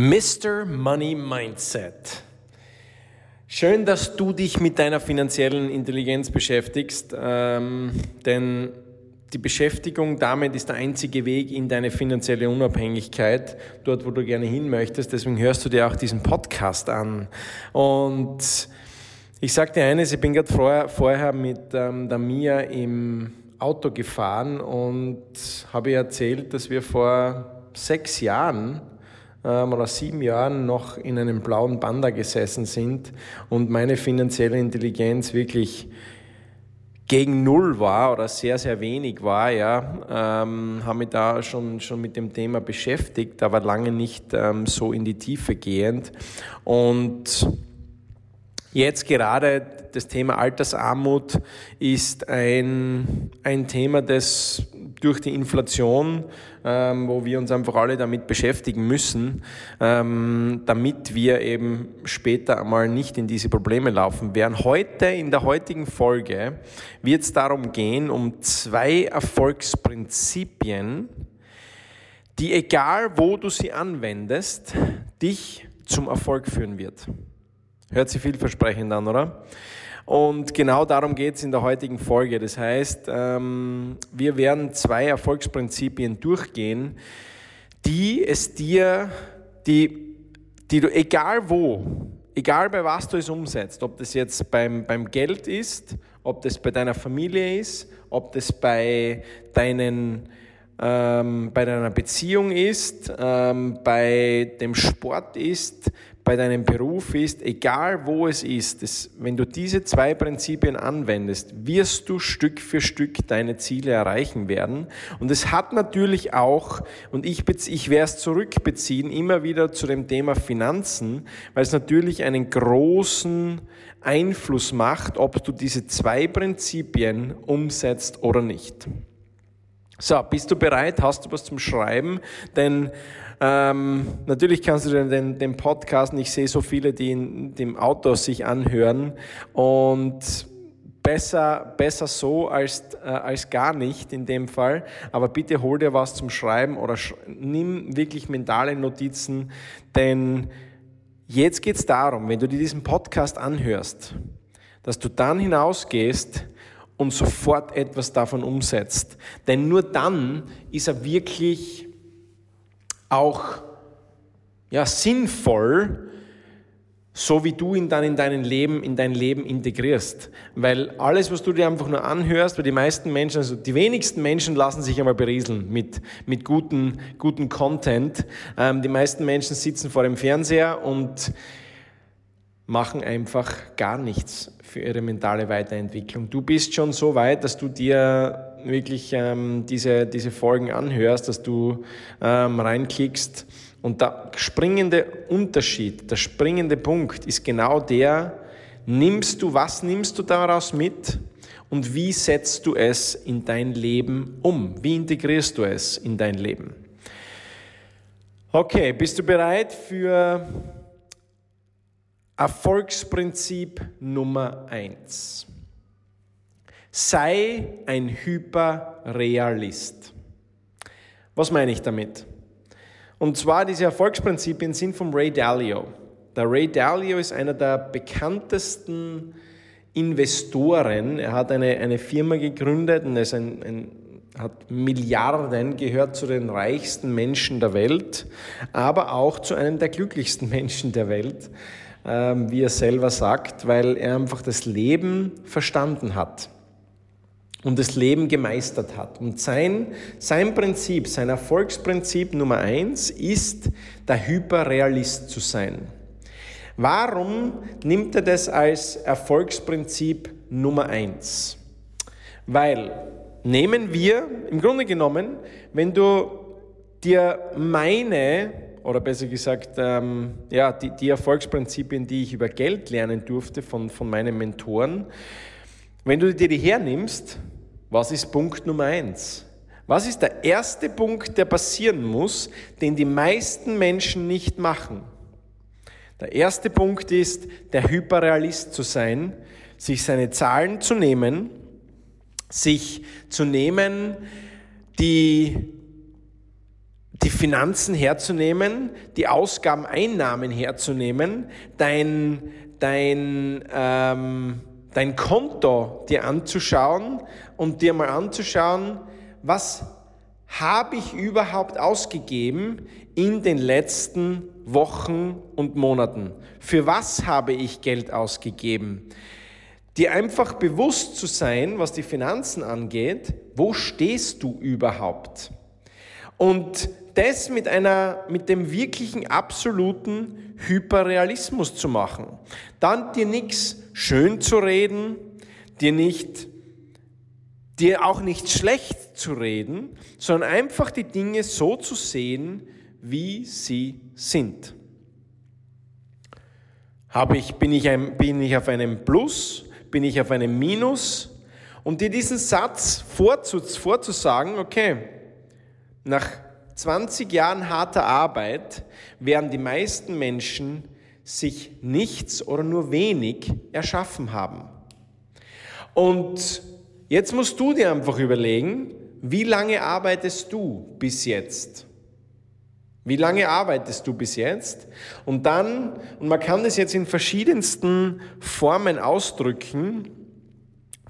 Mr. Money Mindset. Schön, dass du dich mit deiner finanziellen Intelligenz beschäftigst, ähm, denn die Beschäftigung damit ist der einzige Weg in deine finanzielle Unabhängigkeit, dort, wo du gerne hin möchtest. Deswegen hörst du dir auch diesen Podcast an. Und ich sage dir eines, ich bin gerade vorher, vorher mit ähm, der Mia im Auto gefahren und habe ihr erzählt, dass wir vor sechs Jahren ähm, oder sieben Jahren noch in einem blauen Panda gesessen sind und meine finanzielle Intelligenz wirklich gegen Null war oder sehr, sehr wenig war, ja, ähm, habe mich da schon, schon mit dem Thema beschäftigt, aber lange nicht ähm, so in die Tiefe gehend. Und jetzt gerade das Thema Altersarmut ist ein, ein Thema, das durch die Inflation, ähm, wo wir uns einfach alle damit beschäftigen müssen, ähm, damit wir eben später einmal nicht in diese Probleme laufen werden. Heute, in der heutigen Folge, wird es darum gehen, um zwei Erfolgsprinzipien, die egal wo du sie anwendest, dich zum Erfolg führen wird. Hört sich vielversprechend an, oder? Und genau darum geht es in der heutigen Folge. Das heißt, ähm, wir werden zwei Erfolgsprinzipien durchgehen, die es dir, die, die du egal wo, egal bei was du es umsetzt, ob das jetzt beim, beim Geld ist, ob das bei deiner Familie ist, ob das bei deinen ähm, bei deiner Beziehung ist, ähm, bei dem Sport ist, bei deinem Beruf ist, egal wo es ist, das, wenn du diese zwei Prinzipien anwendest, wirst du Stück für Stück deine Ziele erreichen werden. Und es hat natürlich auch, und ich, ich werde es zurückbeziehen, immer wieder zu dem Thema Finanzen, weil es natürlich einen großen Einfluss macht, ob du diese zwei Prinzipien umsetzt oder nicht. So, bist du bereit? Hast du was zum Schreiben? Denn ähm, natürlich kannst du den, den Podcast, ich sehe so viele, die in dem Auto sich anhören und besser, besser so als, äh, als gar nicht in dem Fall. Aber bitte hol dir was zum Schreiben oder sch nimm wirklich mentale Notizen, denn jetzt geht es darum, wenn du dir diesen Podcast anhörst, dass du dann hinausgehst und sofort etwas davon umsetzt. Denn nur dann ist er wirklich auch ja, sinnvoll, so wie du ihn dann in, dein Leben, in dein Leben integrierst. Weil alles, was du dir einfach nur anhörst, weil die meisten Menschen, also die wenigsten Menschen lassen sich einmal berieseln mit, mit guten, guten Content. Ähm, die meisten Menschen sitzen vor dem Fernseher und machen einfach gar nichts für ihre mentale Weiterentwicklung. Du bist schon so weit, dass du dir wirklich ähm, diese, diese Folgen anhörst, dass du ähm, reinklickst. Und der springende Unterschied, der springende Punkt ist genau der, nimmst du, was nimmst du daraus mit und wie setzt du es in dein Leben um? Wie integrierst du es in dein Leben? Okay, bist du bereit für Erfolgsprinzip Nummer eins: Sei ein Hyperrealist. Was meine ich damit? Und zwar diese Erfolgsprinzipien sind vom Ray Dalio. Der Ray Dalio ist einer der bekanntesten Investoren. Er hat eine, eine Firma gegründet und ist ein, ein, hat Milliarden, gehört zu den reichsten Menschen der Welt, aber auch zu einem der glücklichsten Menschen der Welt. Ähm, wie er selber sagt, weil er einfach das Leben verstanden hat und das Leben gemeistert hat. Und sein, sein Prinzip, sein Erfolgsprinzip Nummer eins ist, der Hyperrealist zu sein. Warum nimmt er das als Erfolgsprinzip Nummer eins? Weil nehmen wir, im Grunde genommen, wenn du dir meine oder besser gesagt, ähm, ja, die, die Erfolgsprinzipien, die ich über Geld lernen durfte von, von meinen Mentoren. Wenn du dir die hernimmst, was ist Punkt Nummer eins? Was ist der erste Punkt, der passieren muss, den die meisten Menschen nicht machen? Der erste Punkt ist, der Hyperrealist zu sein, sich seine Zahlen zu nehmen, sich zu nehmen, die die Finanzen herzunehmen, die Ausgaben, Einnahmen herzunehmen, dein, dein, ähm, dein Konto dir anzuschauen und dir mal anzuschauen, was habe ich überhaupt ausgegeben in den letzten Wochen und Monaten? Für was habe ich Geld ausgegeben? Dir einfach bewusst zu sein, was die Finanzen angeht, wo stehst du überhaupt? Und das mit einer, mit dem wirklichen absoluten Hyperrealismus zu machen. Dann dir nichts schön zu reden, dir nicht, dir auch nicht schlecht zu reden, sondern einfach die Dinge so zu sehen, wie sie sind. Habe ich, bin, ich ein, bin ich auf einem Plus? Bin ich auf einem Minus? Und dir diesen Satz vorzusagen, okay, nach 20 Jahren harter Arbeit werden die meisten Menschen sich nichts oder nur wenig erschaffen haben. Und jetzt musst du dir einfach überlegen, wie lange arbeitest du bis jetzt? Wie lange arbeitest du bis jetzt? Und dann, und man kann das jetzt in verschiedensten Formen ausdrücken,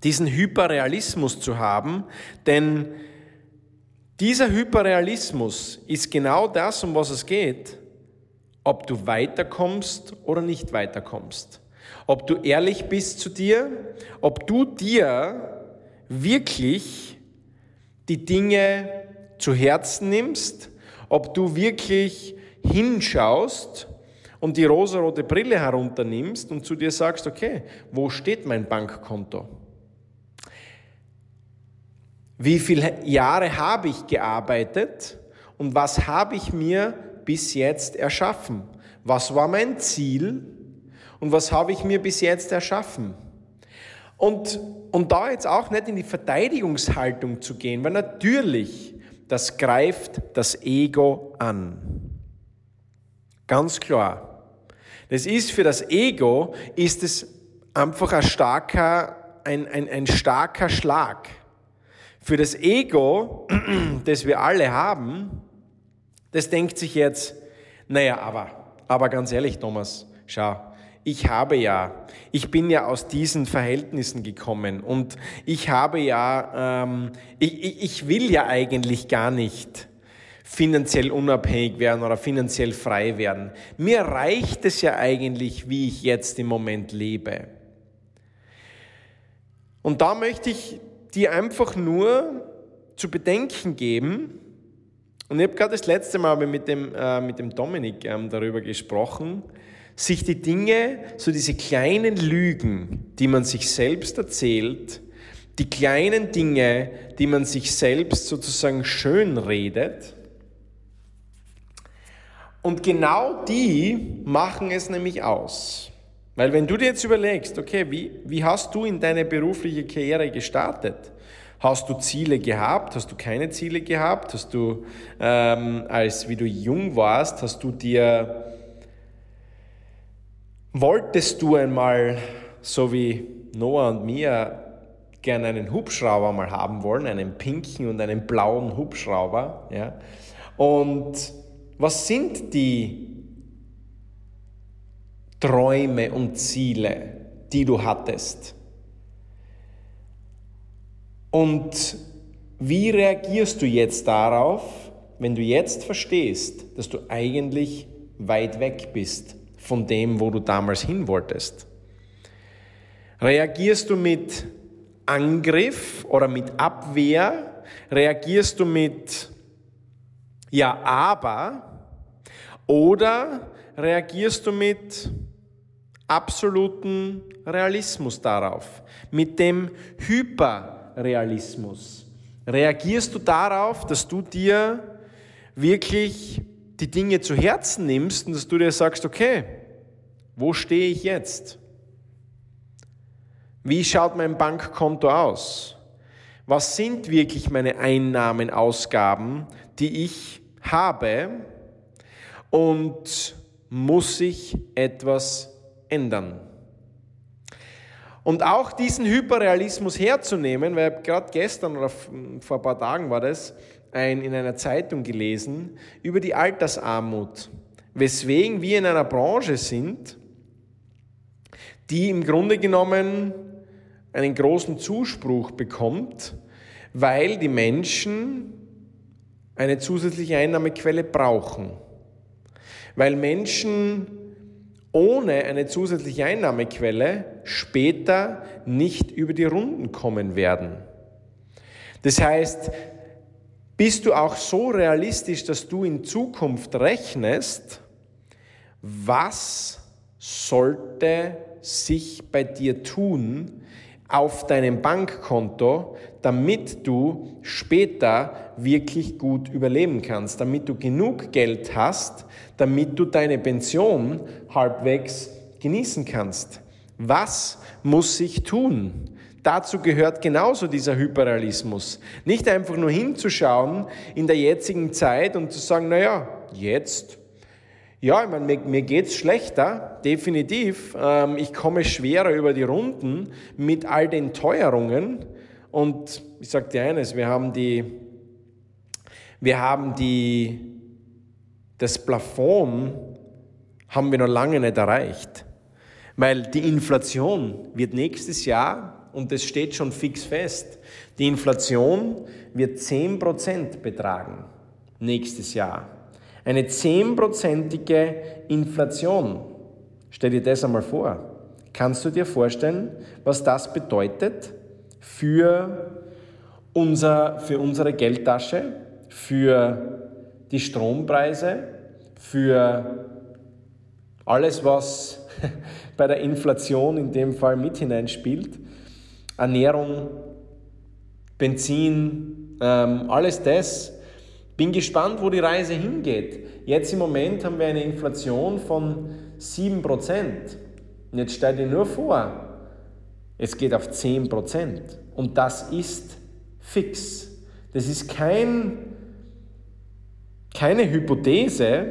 diesen Hyperrealismus zu haben, denn dieser Hyperrealismus ist genau das, um was es geht, ob du weiterkommst oder nicht weiterkommst. Ob du ehrlich bist zu dir, ob du dir wirklich die Dinge zu Herzen nimmst, ob du wirklich hinschaust und die rosarote Brille herunternimmst und zu dir sagst, okay, wo steht mein Bankkonto? Wie viele Jahre habe ich gearbeitet und was habe ich mir bis jetzt erschaffen? Was war mein Ziel und was habe ich mir bis jetzt erschaffen? Und, und da jetzt auch nicht in die Verteidigungshaltung zu gehen, weil natürlich, das greift das Ego an. Ganz klar. Das ist für das Ego, ist es einfach ein starker, ein, ein, ein starker Schlag. Für das Ego, das wir alle haben, das denkt sich jetzt, naja, aber, aber ganz ehrlich, Thomas, schau, ich habe ja, ich bin ja aus diesen Verhältnissen gekommen und ich habe ja, ähm, ich, ich will ja eigentlich gar nicht finanziell unabhängig werden oder finanziell frei werden. Mir reicht es ja eigentlich, wie ich jetzt im Moment lebe. Und da möchte ich die einfach nur zu bedenken geben. Und ich habe gerade das letzte Mal mit dem, äh, mit dem Dominik ähm, darüber gesprochen, sich die Dinge, so diese kleinen Lügen, die man sich selbst erzählt, die kleinen Dinge, die man sich selbst sozusagen schön redet. Und genau die machen es nämlich aus. Weil wenn du dir jetzt überlegst, okay, wie, wie hast du in deine berufliche Karriere gestartet? Hast du Ziele gehabt? Hast du keine Ziele gehabt? Hast du, ähm, als wie du jung warst, hast du dir, wolltest du einmal, so wie Noah und Mia, gerne einen Hubschrauber mal haben wollen, einen pinken und einen blauen Hubschrauber, ja? Und was sind die Träume und Ziele, die du hattest? Und wie reagierst du jetzt darauf, wenn du jetzt verstehst, dass du eigentlich weit weg bist von dem, wo du damals hin wolltest? Reagierst du mit Angriff oder mit Abwehr? Reagierst du mit Ja, aber? Oder reagierst du mit absoluten Realismus darauf, mit dem Hyperrealismus. Reagierst du darauf, dass du dir wirklich die Dinge zu Herzen nimmst und dass du dir sagst, okay, wo stehe ich jetzt? Wie schaut mein Bankkonto aus? Was sind wirklich meine Einnahmen, Ausgaben, die ich habe? Und muss ich etwas ändern. Und auch diesen Hyperrealismus herzunehmen, weil gerade gestern oder vor ein paar Tagen war das, ein, in einer Zeitung gelesen über die Altersarmut, weswegen wir in einer Branche sind, die im Grunde genommen einen großen Zuspruch bekommt, weil die Menschen eine zusätzliche Einnahmequelle brauchen. Weil Menschen ohne eine zusätzliche Einnahmequelle später nicht über die Runden kommen werden. Das heißt, bist du auch so realistisch, dass du in Zukunft rechnest, was sollte sich bei dir tun auf deinem Bankkonto, damit du später wirklich gut überleben kannst, damit du genug Geld hast, damit du deine Pension halbwegs genießen kannst. Was muss sich tun? Dazu gehört genauso dieser Hyperrealismus. Nicht einfach nur hinzuschauen in der jetzigen Zeit und zu sagen, naja, jetzt ja, ich meine, mir, mir geht's schlechter, definitiv. Ähm, ich komme schwerer über die Runden mit all den Teuerungen. Und ich sage dir eines, wir haben die, wir haben die, das Plafond haben wir noch lange nicht erreicht. Weil die Inflation wird nächstes Jahr, und das steht schon fix fest, die Inflation wird 10% betragen nächstes Jahr. Eine zehnprozentige Inflation. Stell dir das einmal vor. Kannst du dir vorstellen, was das bedeutet für, unser, für unsere Geldtasche, für die Strompreise, für alles, was bei der Inflation in dem Fall mit hineinspielt? Ernährung, Benzin, ähm, alles das bin gespannt, wo die Reise hingeht. Jetzt im Moment haben wir eine Inflation von 7%. Und jetzt stell dir nur vor, es geht auf 10%. Und das ist fix. Das ist kein, keine Hypothese.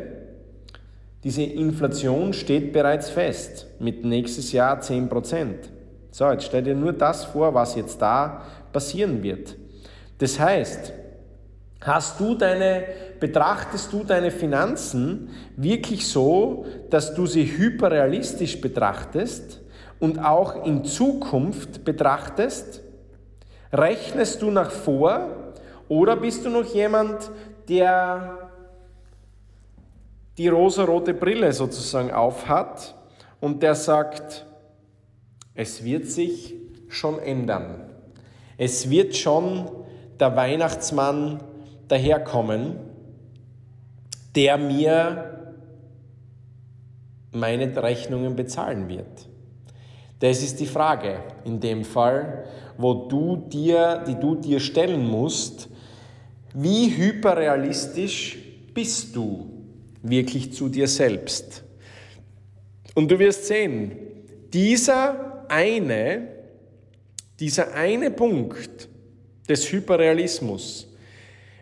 Diese Inflation steht bereits fest mit nächstes Jahr 10%. So, jetzt stell dir nur das vor, was jetzt da passieren wird. Das heißt, Hast du deine, betrachtest du deine Finanzen wirklich so, dass du sie hyperrealistisch betrachtest und auch in Zukunft betrachtest? Rechnest du nach vor oder bist du noch jemand, der die rosarote Brille sozusagen aufhat und der sagt, es wird sich schon ändern. Es wird schon der Weihnachtsmann daherkommen, der mir meine Rechnungen bezahlen wird. Das ist die Frage in dem Fall, wo du dir, die du dir stellen musst, wie hyperrealistisch bist du wirklich zu dir selbst? Und du wirst sehen, dieser eine, dieser eine Punkt des Hyperrealismus,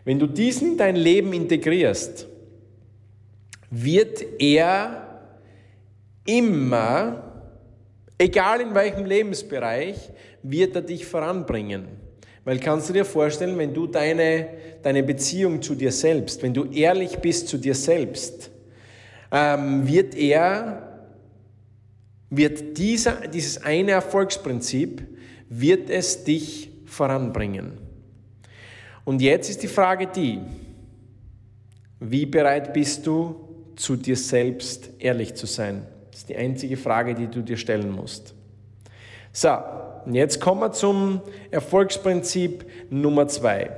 wenn du diesen in dein Leben integrierst, wird er immer, egal in welchem Lebensbereich, wird er dich voranbringen. Weil kannst du dir vorstellen, wenn du deine, deine Beziehung zu dir selbst, wenn du ehrlich bist zu dir selbst, ähm, wird er, wird dieser, dieses eine Erfolgsprinzip, wird es dich voranbringen. Und jetzt ist die Frage die, wie bereit bist du, zu dir selbst ehrlich zu sein? Das ist die einzige Frage, die du dir stellen musst. So, und jetzt kommen wir zum Erfolgsprinzip Nummer zwei.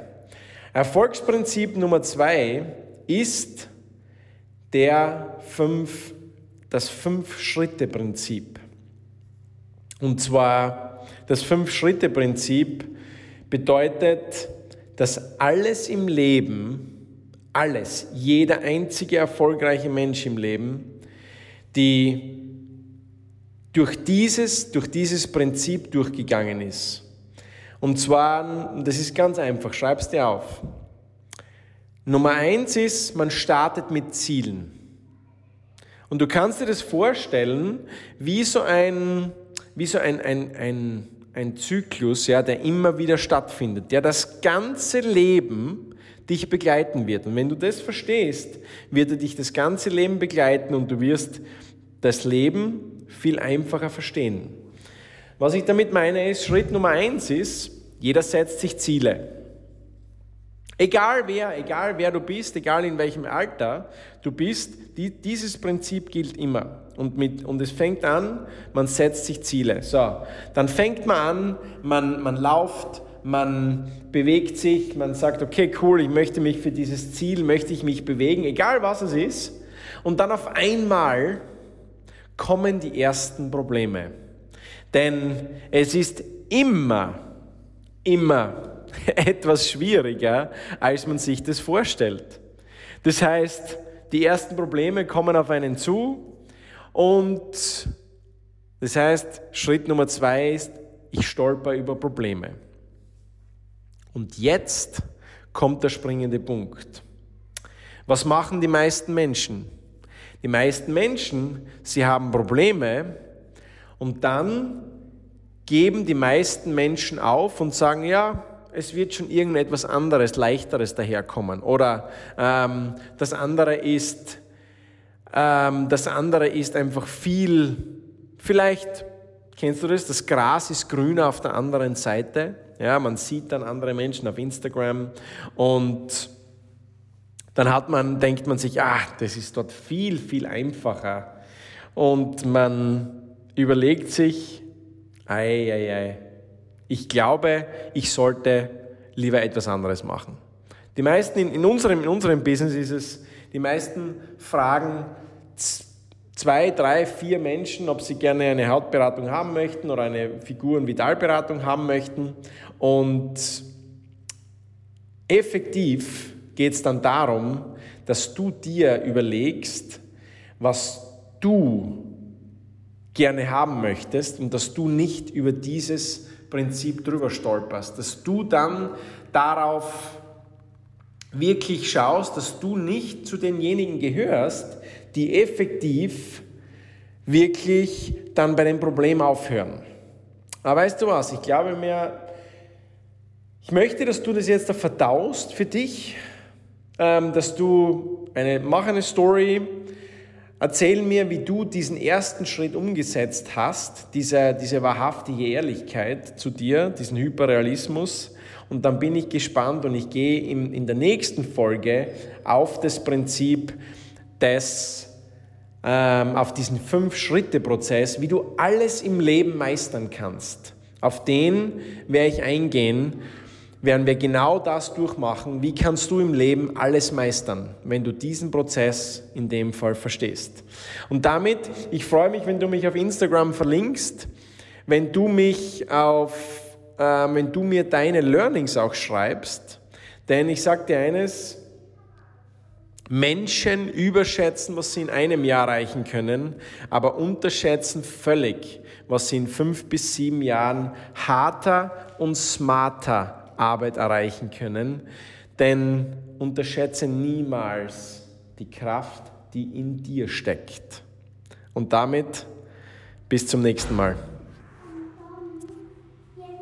Erfolgsprinzip Nummer zwei ist der fünf, das Fünf-Schritte-Prinzip. Und zwar das Fünf-Schritte-Prinzip bedeutet, dass alles im Leben, alles, jeder einzige erfolgreiche Mensch im Leben, die durch dieses, durch dieses Prinzip durchgegangen ist. Und zwar, das ist ganz einfach, schreib es dir auf. Nummer eins ist, man startet mit Zielen. Und du kannst dir das vorstellen, wie so ein, wie so ein, ein, ein ein Zyklus, ja, der immer wieder stattfindet, der das ganze Leben dich begleiten wird. Und wenn du das verstehst, wird er dich das ganze Leben begleiten und du wirst das Leben viel einfacher verstehen. Was ich damit meine ist, Schritt Nummer eins ist, jeder setzt sich Ziele. Egal wer, egal wer du bist, egal in welchem Alter du bist, die, dieses Prinzip gilt immer. Und, mit, und es fängt an, man setzt sich Ziele. So, dann fängt man an, man, man lauft, man bewegt sich, man sagt, okay, cool, ich möchte mich für dieses Ziel, möchte ich mich bewegen, egal was es ist. Und dann auf einmal kommen die ersten Probleme. Denn es ist immer, immer etwas schwieriger, als man sich das vorstellt. Das heißt, die ersten Probleme kommen auf einen zu und das heißt, Schritt Nummer zwei ist, ich stolper über Probleme. Und jetzt kommt der springende Punkt. Was machen die meisten Menschen? Die meisten Menschen, sie haben Probleme und dann geben die meisten Menschen auf und sagen, ja, es wird schon irgendetwas anderes, leichteres daherkommen. Oder ähm, das andere ist, das andere ist einfach viel, vielleicht kennst du das, das Gras ist grüner auf der anderen Seite. Ja, man sieht dann andere Menschen auf Instagram und dann hat man, denkt man sich, ah, das ist dort viel, viel einfacher. Und man überlegt sich, ei, ei, ei, ich glaube, ich sollte lieber etwas anderes machen. Die meisten in, in, unserem, in unserem Business ist es, die meisten fragen zwei, drei, vier Menschen, ob sie gerne eine Hautberatung haben möchten oder eine Figuren-Vitalberatung haben möchten. Und effektiv geht es dann darum, dass du dir überlegst, was du gerne haben möchtest und dass du nicht über dieses Prinzip drüber stolperst, dass du dann darauf wirklich schaust, dass du nicht zu denjenigen gehörst, die effektiv wirklich dann bei dem Problem aufhören. Aber weißt du was, ich glaube mir, ich möchte, dass du das jetzt da verdaust für dich, ähm, dass du eine, mach eine Story, erzähl mir, wie du diesen ersten Schritt umgesetzt hast, diese, diese wahrhaftige Ehrlichkeit zu dir, diesen Hyperrealismus. Und dann bin ich gespannt und ich gehe in, in der nächsten Folge auf das Prinzip des, ähm, auf diesen Fünf-Schritte-Prozess, wie du alles im Leben meistern kannst. Auf den werde ich eingehen werden wir genau das durchmachen. Wie kannst du im Leben alles meistern, wenn du diesen Prozess in dem Fall verstehst? Und damit, ich freue mich, wenn du mich auf Instagram verlinkst, wenn du mich auf, äh, wenn du mir deine Learnings auch schreibst, denn ich sage dir eines, Menschen überschätzen, was sie in einem Jahr erreichen können, aber unterschätzen völlig, was sie in fünf bis sieben Jahren harter und smarter Arbeit erreichen können. Denn unterschätze niemals die Kraft, die in dir steckt. Und damit bis zum nächsten Mal.